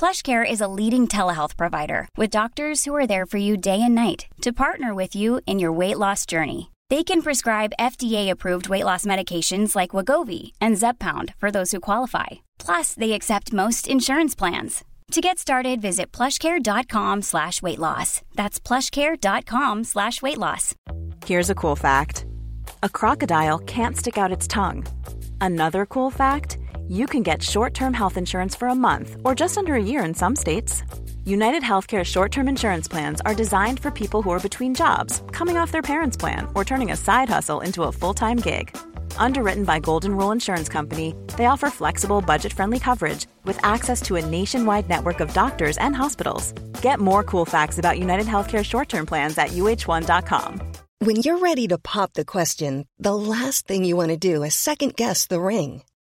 PlushCare is a leading telehealth provider with doctors who are there for you day and night to partner with you in your weight loss journey. They can prescribe FDA-approved weight loss medications like Wagovi and Zepbound for those who qualify. Plus, they accept most insurance plans. To get started, visit plushcare.com slash weight loss. That's plushcare.com slash weight loss. Here's a cool fact. A crocodile can't stick out its tongue. Another cool fact, you can get short-term health insurance for a month or just under a year in some states. United Healthcare short-term insurance plans are designed for people who are between jobs, coming off their parents' plan, or turning a side hustle into a full-time gig. Underwritten by Golden Rule Insurance Company, they offer flexible, budget-friendly coverage with access to a nationwide network of doctors and hospitals. Get more cool facts about United Healthcare short-term plans at uh1.com. When you're ready to pop the question, the last thing you want to do is second guess the ring.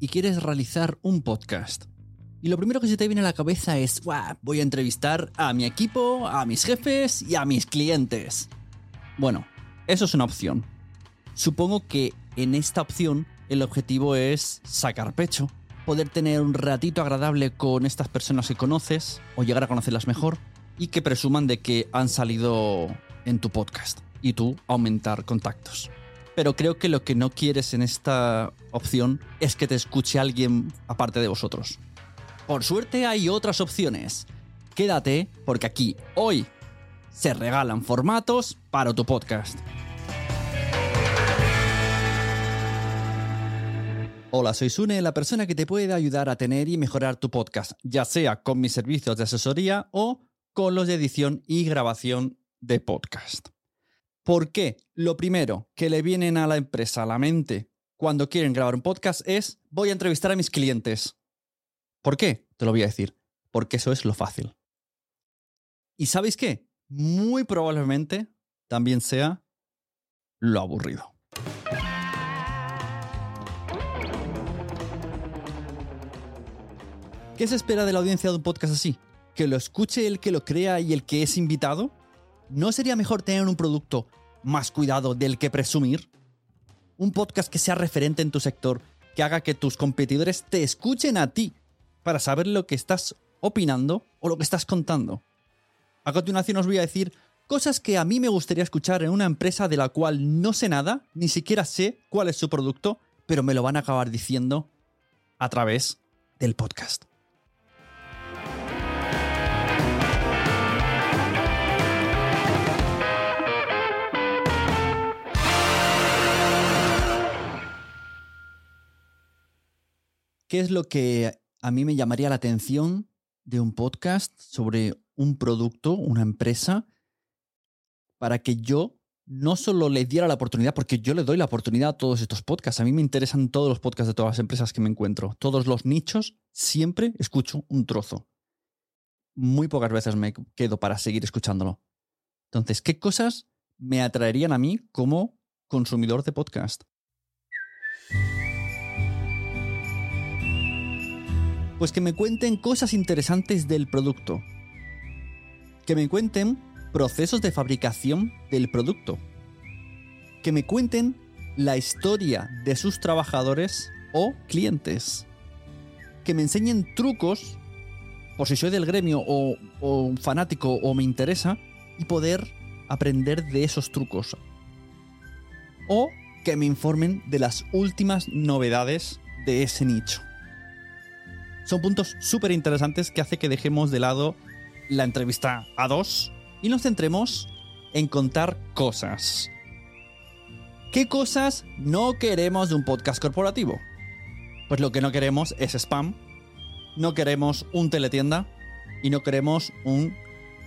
y quieres realizar un podcast. Y lo primero que se te viene a la cabeza es, "Buah, voy a entrevistar a mi equipo, a mis jefes y a mis clientes. Bueno, eso es una opción. Supongo que en esta opción el objetivo es sacar pecho, poder tener un ratito agradable con estas personas que conoces o llegar a conocerlas mejor y que presuman de que han salido en tu podcast y tú aumentar contactos. Pero creo que lo que no quieres en esta opción es que te escuche alguien aparte de vosotros. Por suerte hay otras opciones. Quédate porque aquí, hoy, se regalan formatos para tu podcast. Hola, soy Sune, la persona que te puede ayudar a tener y mejorar tu podcast, ya sea con mis servicios de asesoría o con los de edición y grabación de podcast. ¿Por qué? Lo primero que le vienen a la empresa a la mente cuando quieren grabar un podcast es voy a entrevistar a mis clientes. ¿Por qué? Te lo voy a decir. Porque eso es lo fácil. ¿Y sabéis qué? Muy probablemente también sea lo aburrido. ¿Qué se espera de la audiencia de un podcast así? ¿Que lo escuche el que lo crea y el que es invitado? ¿No sería mejor tener un producto más cuidado del que presumir? Un podcast que sea referente en tu sector, que haga que tus competidores te escuchen a ti para saber lo que estás opinando o lo que estás contando. A continuación os voy a decir cosas que a mí me gustaría escuchar en una empresa de la cual no sé nada, ni siquiera sé cuál es su producto, pero me lo van a acabar diciendo a través del podcast. ¿Qué es lo que a mí me llamaría la atención de un podcast sobre un producto, una empresa, para que yo no solo le diera la oportunidad, porque yo le doy la oportunidad a todos estos podcasts. A mí me interesan todos los podcasts de todas las empresas que me encuentro. Todos los nichos, siempre escucho un trozo. Muy pocas veces me quedo para seguir escuchándolo. Entonces, ¿qué cosas me atraerían a mí como consumidor de podcast? Pues que me cuenten cosas interesantes del producto. Que me cuenten procesos de fabricación del producto. que me cuenten la historia de sus trabajadores o clientes. Que me enseñen trucos, por si soy del gremio o, o fanático o me interesa, y poder aprender de esos trucos. O que me informen de las últimas novedades de ese nicho. Son puntos súper interesantes que hace que dejemos de lado la entrevista a dos y nos centremos en contar cosas. ¿Qué cosas no queremos de un podcast corporativo? Pues lo que no queremos es spam, no queremos un teletienda y no queremos un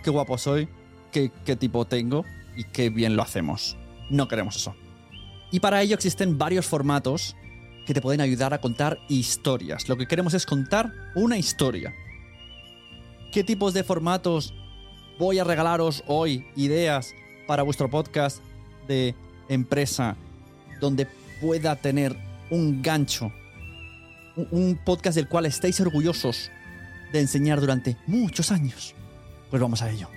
qué guapo soy, qué, qué tipo tengo y qué bien lo hacemos. No queremos eso. Y para ello existen varios formatos que te pueden ayudar a contar historias. Lo que queremos es contar una historia. ¿Qué tipos de formatos voy a regalaros hoy? Ideas para vuestro podcast de empresa donde pueda tener un gancho. Un- podcast del cual estéis orgullosos de enseñar durante muchos años. Pues vamos a ello.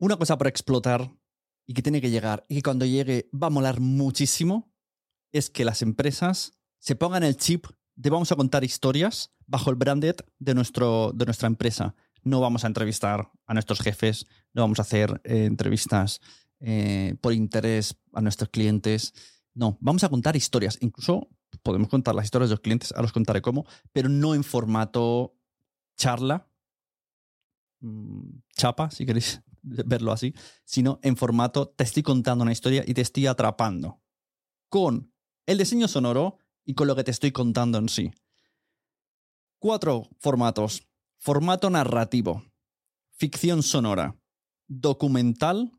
Una cosa por explotar y que tiene que llegar y que cuando llegue va a molar muchísimo es que las empresas se pongan el chip de vamos a contar historias bajo el branded de, nuestro, de nuestra empresa. No vamos a entrevistar a nuestros jefes, no vamos a hacer eh, entrevistas eh, por interés a nuestros clientes. No, vamos a contar historias. Incluso podemos contar las historias de los clientes, ahora os contaré cómo, pero no en formato charla, mm, chapa, si queréis verlo así, sino en formato te estoy contando una historia y te estoy atrapando con el diseño sonoro y con lo que te estoy contando en sí. Cuatro formatos. Formato narrativo, ficción sonora, documental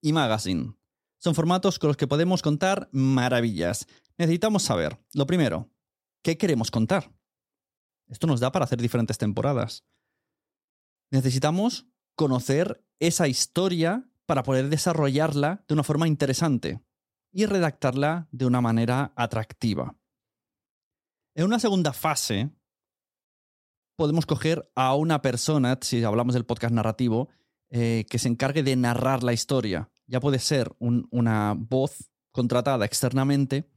y magazine. Son formatos con los que podemos contar maravillas. Necesitamos saber, lo primero, ¿qué queremos contar? Esto nos da para hacer diferentes temporadas. Necesitamos conocer esa historia para poder desarrollarla de una forma interesante y redactarla de una manera atractiva. En una segunda fase, podemos coger a una persona, si hablamos del podcast narrativo, eh, que se encargue de narrar la historia. Ya puede ser un- una voz contratada externamente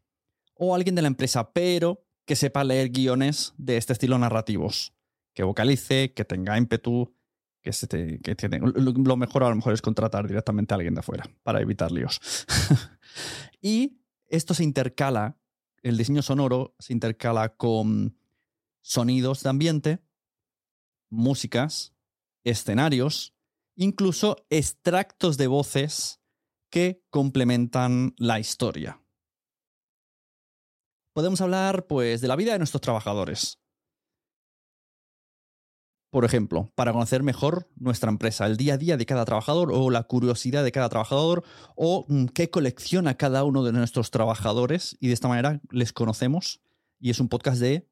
o alguien de la empresa, pero que sepa leer guiones de este estilo narrativos. Que vocalice, que tenga ímpetu, que, te- Lo mejor a lo mejor es contratar directamente a alguien de afuera para evitar líos. y esto se intercala, el diseño sonoro se intercala con sonidos de ambiente, músicas, escenarios, incluso extractos de voces que complementan la historia. Podemos hablar, pues, de la vida de nuestros trabajadores. Por ejemplo, para conocer mejor nuestra empresa, el día a día de cada trabajador o la curiosidad de cada trabajador o mm, qué colecciona cada uno de nuestros trabajadores y de esta manera les conocemos y es un podcast de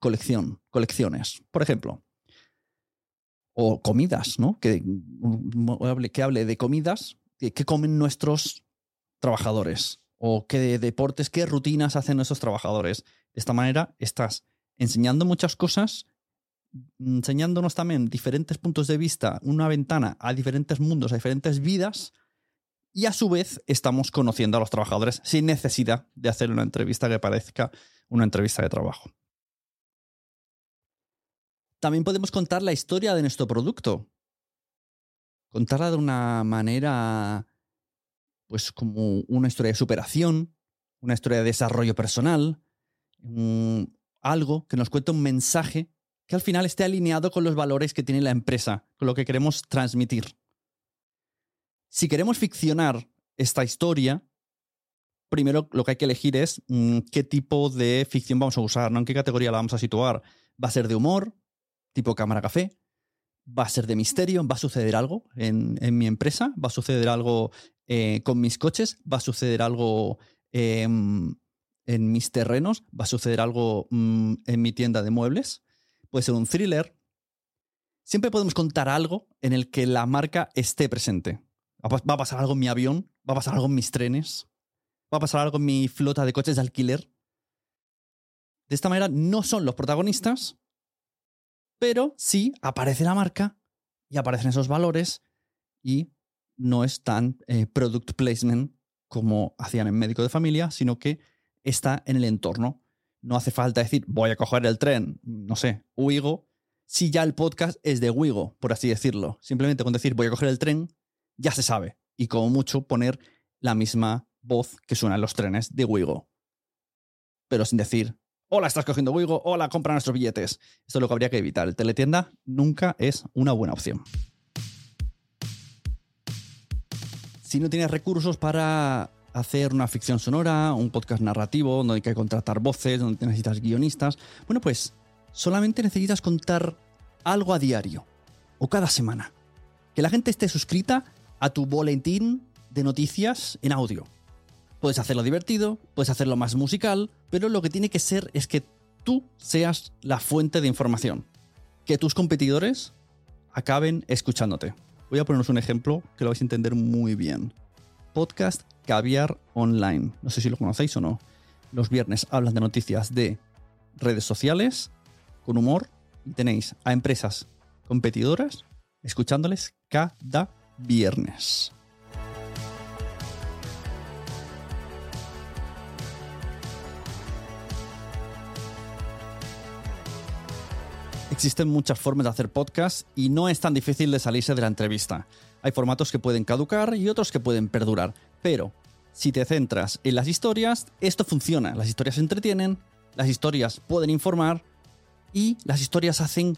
colección, colecciones, por ejemplo. O comidas, ¿no? Que, mm, hable- que hable de comidas, que, que comen nuestros trabajadores o qué de deportes, qué rutinas hacen nuestros trabajadores. De esta manera estás enseñando muchas cosas enseñándonos también diferentes puntos de vista, una ventana a diferentes mundos, a diferentes vidas, y a su vez estamos conociendo a los trabajadores sin necesidad de hacer una entrevista que parezca una entrevista de trabajo. También podemos contar la historia de nuestro producto. Contarla de una manera, pues como una historia de superación, una historia de desarrollo personal, algo que nos cuente un mensaje que al final esté alineado con los valores que tiene la empresa, con lo que queremos transmitir. Si queremos ficcionar esta historia, primero lo que hay que elegir es mm, qué tipo de ficción vamos a usar, ¿no? en qué categoría la vamos a situar. ¿Va a ser de humor, tipo cámara café? ¿Va a ser de misterio? ¿Va a suceder algo en, mi empresa? ¿Va a suceder algo eh, con mis coches? ¿Va a suceder algo eh, en mis terrenos? ¿Va a suceder algo mm, en mi tienda de muebles? Puede ser un thriller. Siempre podemos contar algo en el que la marca esté presente. Va a pasar algo en mi avión, va a pasar algo en mis trenes, va a pasar algo en mi flota de coches de alquiler. De esta manera no son los protagonistas, pero sí aparece la marca y aparecen esos valores y no es tan eh, product placement como hacían en médico de familia, sino que está en el entorno. No hace falta decir, voy a coger el tren, no sé, Wigo, si ya el podcast es de Wigo, por así decirlo. Simplemente con decir, voy a coger el tren, ya se sabe. Y como mucho poner la misma voz que suena en los trenes de Wigo. Pero sin decir, hola, estás cogiendo Wigo, hola, compra nuestros billetes. Esto es lo que habría que evitar. El teletienda nunca es una buena opción. Si no tienes recursos para hacer una ficción sonora, un podcast narrativo, donde hay que contratar voces, donde necesitas guionistas, bueno, pues solamente necesitas contar algo a diario o cada semana. Que la gente esté suscrita a tu boletín de noticias en audio. Puedes hacerlo divertido, puedes hacerlo más musical, pero lo que tiene que ser es que tú seas la fuente de información. Que tus competidores acaben escuchándote. Voy a poneros un ejemplo que lo vais a entender muy bien. Podcast Caviar Online. No sé si lo conocéis o no. Los viernes hablan de noticias de redes sociales, con humor, y tenéis a empresas competidoras escuchándoles cada viernes. Existen muchas formas de hacer podcast y no es tan difícil de salirse de la entrevista. Hay formatos que pueden caducar y otros que pueden perdurar, pero si te centras en las historias, esto funciona. Las historias entretienen, las historias pueden informar y las historias hacen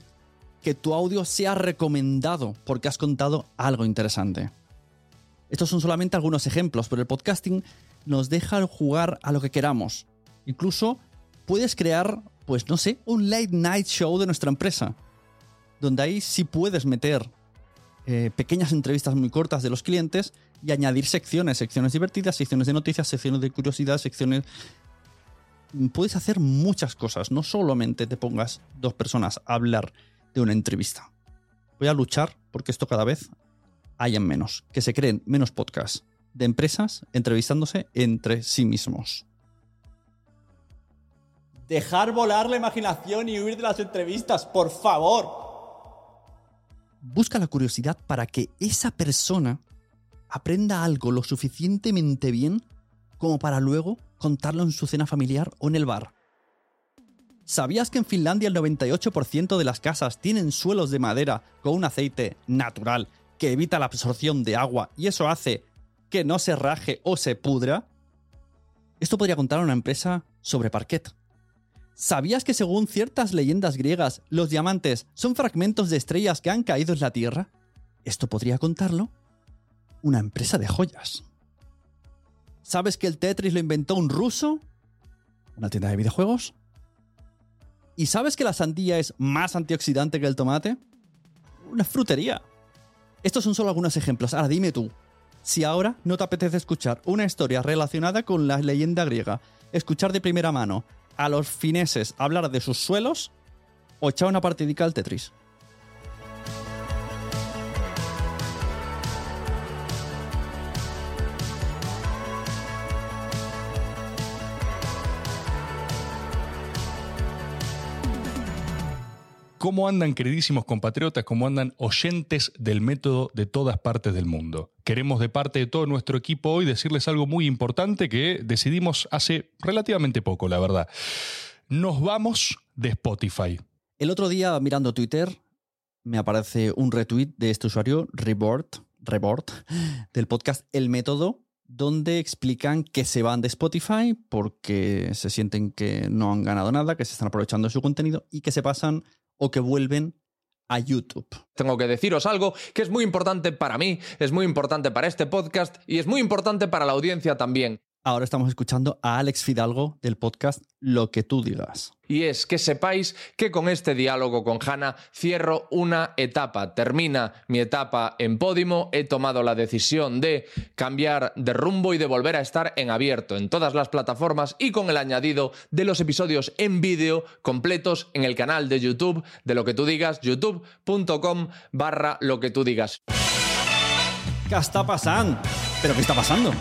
que tu audio sea recomendado porque has contado algo interesante. Estos son solamente algunos ejemplos, pero el podcasting nos deja jugar a lo que queramos. Incluso puedes crear, pues no sé, un late night show de nuestra empresa, donde ahí sí puedes meter eh, pequeñas entrevistas muy cortas de los clientes y añadir secciones, secciones divertidas, secciones de noticias, secciones de curiosidad, secciones... Puedes hacer muchas cosas, no solamente te pongas dos personas a hablar de una entrevista. Voy a luchar porque esto cada vez hayan menos, que se creen menos podcasts de empresas entrevistándose entre sí mismos. Dejar volar la imaginación y huir de las entrevistas, por favor. Busca la curiosidad para que esa persona aprenda algo lo suficientemente bien como para luego contarlo en su cena familiar o en el bar. ¿Sabías que en Finlandia el 98% de las casas tienen suelos de madera con un aceite natural que evita la absorción de agua y eso hace que no se raje o se pudra? Esto podría contar a una empresa sobre parquet. ¿Sabías que según ciertas leyendas griegas, los diamantes son fragmentos de estrellas que han caído en la Tierra? Esto podría contarlo una empresa de joyas. ¿Sabes que el Tetris lo inventó un ruso? ¿Una tienda de videojuegos? ¿Y sabes que la sandía es más antioxidante que el tomate? Una frutería. Estos son solo algunos ejemplos. Ahora dime tú, si ahora no te apetece escuchar una historia relacionada con la leyenda griega, escuchar de primera mano a los fineses hablar de sus suelos o echar una partidica al Tetris. ¿Cómo andan, queridísimos compatriotas? ¿Cómo andan oyentes del método de todas partes del mundo? Queremos de parte de todo nuestro equipo hoy decirles algo muy importante que decidimos hace relativamente poco, la verdad. Nos vamos de Spotify. El otro día, mirando Twitter, me aparece un retweet de este usuario, Rebort, Rebort, del podcast El Método, donde explican que se van de Spotify porque se sienten que no han ganado nada, que se están aprovechando de su contenido y que se pasan o que vuelven a YouTube. Tengo que deciros algo que es muy importante para mí, es muy importante para este podcast y es muy importante para la audiencia también. Ahora estamos escuchando a Alex Fidalgo del podcast Lo que tú digas. Y es que sepáis que con este diálogo con Hanna cierro una etapa, termina mi etapa en Podimo, he tomado la decisión de cambiar de rumbo y de volver a estar en abierto en todas las plataformas y con el añadido de los episodios en vídeo completos en el canal de YouTube de lo que tú digas, youtube.com barra lo que tú digas. ¿Qué está pasando? ¿Pero qué está pasando?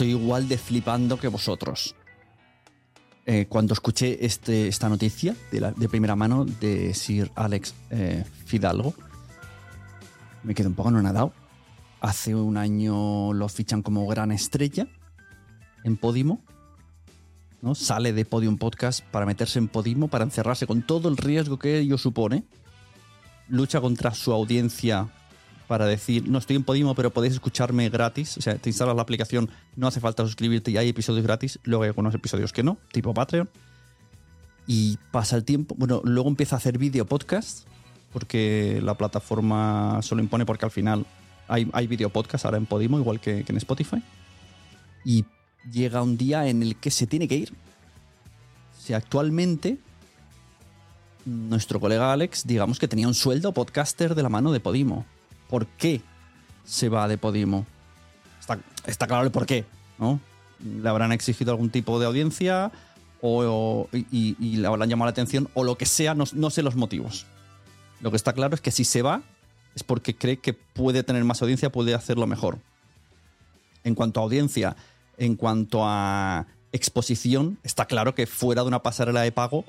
Estoy igual de flipando que vosotros. Eh, cuando escuché este, esta noticia de, primera mano de Sir Alex eh, Fidalgo, me quedé un poco anonadado. Hace un año lo fichan como gran estrella en Podimo. ¿no? Sale de Podium Podcast para meterse en Podimo, para encerrarse con todo el riesgo que ello supone. Lucha contra su audiencia para decir, no estoy en Podimo, pero podéis escucharme gratis. O sea, te instalas la aplicación, no hace falta suscribirte y hay episodios gratis. Luego hay algunos episodios que no, tipo Patreon. Y pasa el tiempo. Bueno, luego empieza a hacer vídeo podcast, porque la plataforma se lo impone, porque al final hay, hay video podcast ahora en Podimo, igual que, en Spotify. Y llega un día en el que se tiene que ir. Sea, actualmente nuestro colega Alex, digamos que tenía un sueldo podcaster de la mano de Podimo. ¿Por qué se va de Podimo? Está, está claro el por qué, ¿no? Le habrán exigido algún tipo de audiencia o, y, y le habrán llamado la atención o lo que sea, no, no sé los motivos. Lo que está claro es que si se va es porque cree que puede tener más audiencia, puede hacerlo mejor. En cuanto a audiencia, en cuanto a exposición, está claro que fuera de una pasarela de pago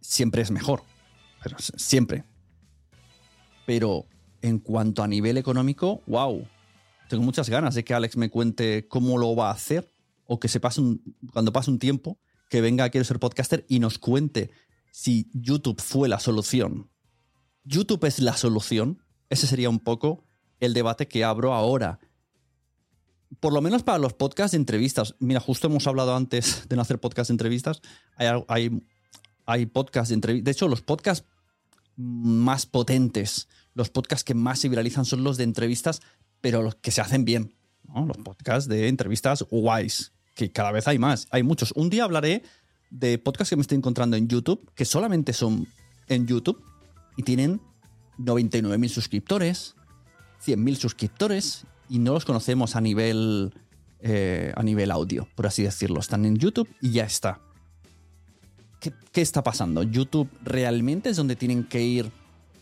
siempre es mejor. Pero siempre. Pero en cuanto a nivel económico, wow. Tengo muchas ganas de que Alex me cuente cómo lo va a hacer o que se pase un, cuando pase un tiempo que venga a Quiero ser podcaster y nos cuente si YouTube fue la solución. YouTube es la solución. Ese sería un poco el debate que abro ahora. Por lo menos para los podcasts de entrevistas. Mira, justo hemos hablado antes de no hacer podcast de entrevistas. Hay, hay, hay podcasts de entrevistas. De hecho, los podcasts más potentes, los podcasts que más se viralizan son los de entrevistas, pero los que se hacen bien. Los podcasts de entrevistas guays, que cada vez hay más. Hay muchos. Un día hablaré de podcasts que me estoy encontrando en YouTube, que solamente son en YouTube y tienen 99.000 suscriptores, 100.000 suscriptores y no los conocemos a nivel, eh, a nivel audio, por así decirlo. Están en YouTube y ya está. ¿Qué, está pasando? ¿YouTube realmente es donde tienen que ir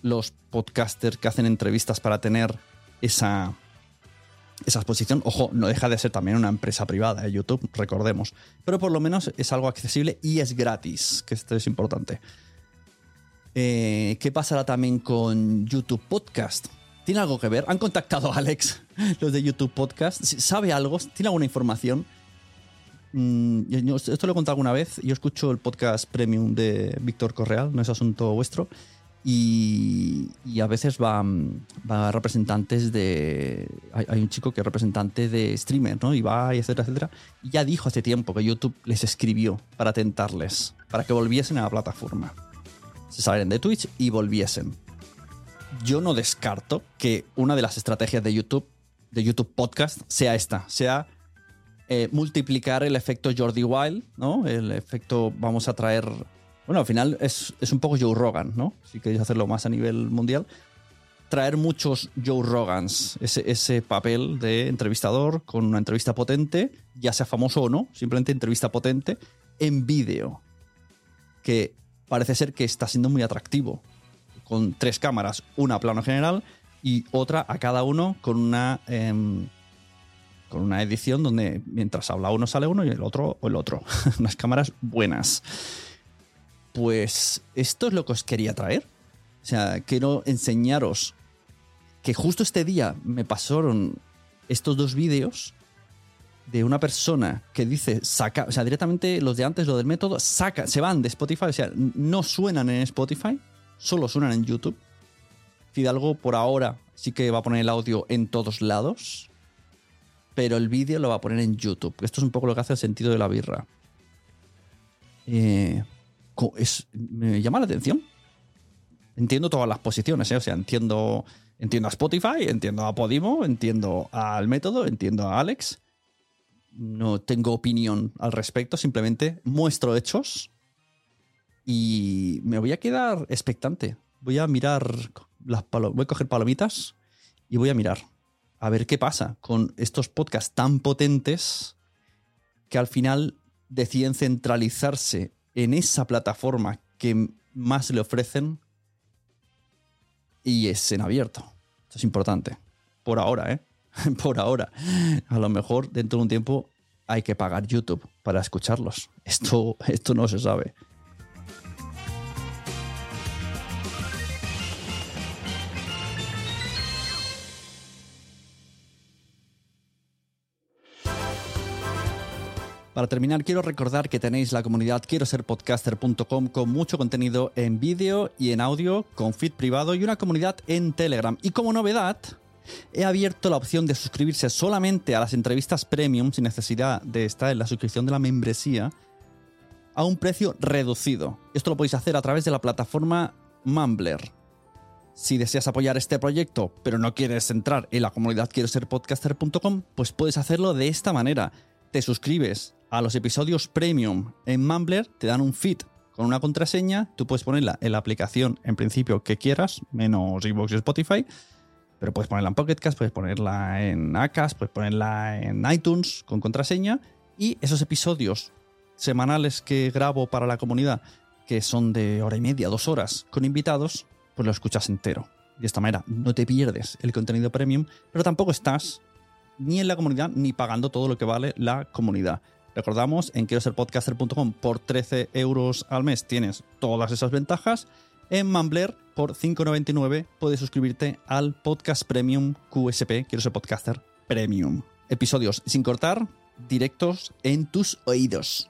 los podcasters que hacen entrevistas para tener esa, esa exposición? Ojo, no deja de ser también una empresa privada, ¿eh? YouTube, recordemos. Pero por lo menos es algo accesible y es gratis, que esto es importante. Eh, ¿Qué pasará también con YouTube Podcast? ¿Tiene algo que ver? ¿Han contactado a Alex, los de YouTube Podcast? ¿Sabe algo? ¿Tiene alguna información? Mm, esto lo he contado alguna vez. Yo escucho el podcast premium de Víctor Correal, no es asunto vuestro. Y, a veces van va representantes de. Hay, hay un chico que es representante de streamer, ¿no? Y va, y etcétera, etcétera. Y ya dijo hace tiempo que YouTube les escribió para tentarles, para que volviesen a la plataforma. Se salieran de Twitch y volviesen. Yo no descarto que una de las estrategias de YouTube, de YouTube Podcast, sea esta, sea eh, multiplicar el efecto Jordi Wild, ¿no? El efecto vamos a traer. Bueno, al final es, es un poco Joe Rogan, ¿no? Si queréis hacerlo más a nivel mundial. Traer muchos Joe Rogans, ese, ese papel de entrevistador con una entrevista potente, ya sea famoso o no, simplemente entrevista potente, en vídeo. Que parece ser que está siendo muy atractivo. Con tres cámaras, una a plano general y otra a cada uno con una. em, una edición donde mientras habla uno sale uno y el otro o el otro. Unas cámaras buenas. Pues esto es lo que os quería traer. O sea, quiero enseñaros que justo este día me pasaron estos dos vídeos de una persona que dice saca, o sea, directamente los de antes, lo del método, saca, se van de Spotify, o sea, no suenan en Spotify, solo suenan en YouTube. Fidalgo por ahora sí que va a poner el audio en todos lados pero el vídeo lo va a poner en YouTube. Esto es un poco lo que hace el sentido de la birra. Eh, me llama la atención. Entiendo todas las posiciones, ¿eh? o sea, entiendo, entiendo a Spotify, entiendo a Podimo, entiendo al método, entiendo a Alex. No tengo opinión al respecto, simplemente muestro hechos y me voy a quedar expectante. Voy a mirar las palo- voy a coger palomitas y voy a mirar a ver qué pasa con estos podcasts tan potentes que al final deciden centralizarse en esa plataforma que más le ofrecen y es en abierto. Esto es importante. Por ahora, ¿eh? por ahora. A lo mejor dentro de un tiempo hay que pagar YouTube para escucharlos. Esto, esto no se sabe. Para terminar, quiero recordar que tenéis la comunidad quiero ser podcaster.com con mucho contenido en vídeo y en audio, con feed privado y una comunidad en Telegram. Y como novedad, he abierto la opción de suscribirse solamente a las entrevistas premium sin necesidad de estar en la suscripción de la membresía a un precio reducido. Esto lo podéis hacer a través de la plataforma Mumbler. Si deseas apoyar este proyecto, pero no quieres entrar en la comunidad quiero ser podcaster.com, pues puedes hacerlo de esta manera. Te suscribes a los episodios premium en Mumbler, te dan un feed con una contraseña, tú puedes ponerla en la aplicación en principio que quieras, menos Xbox y Spotify, pero puedes ponerla en Pocket Cast, puedes ponerla en Acas, puedes ponerla en iTunes con contraseña y esos episodios semanales que grabo para la comunidad, que son de hora y media, dos horas, con invitados, pues lo escuchas entero. De esta manera no te pierdes el contenido premium, pero tampoco estás ni en la comunidad ni pagando todo lo que vale la comunidad. Recordamos, en quiero ser podcaster.com por 13 euros al mes tienes todas esas ventajas. En Mumbler, por 5,99 puedes suscribirte al podcast premium QSP, quiero ser podcaster premium. Episodios sin cortar, directos en tus oídos.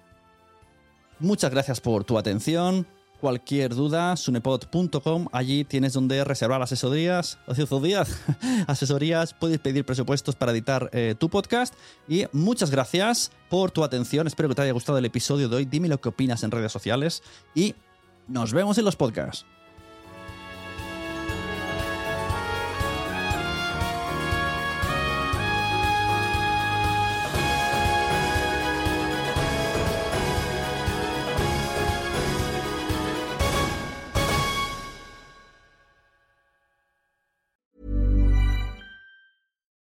Muchas gracias por tu atención cualquier duda, sunepod.com, allí tienes donde reservar asesorías, asesorías, asesorías, puedes pedir presupuestos para editar eh, tu podcast. Y muchas gracias por tu atención, espero que te haya gustado el episodio de hoy, dime lo que opinas en redes sociales y nos vemos en los podcasts.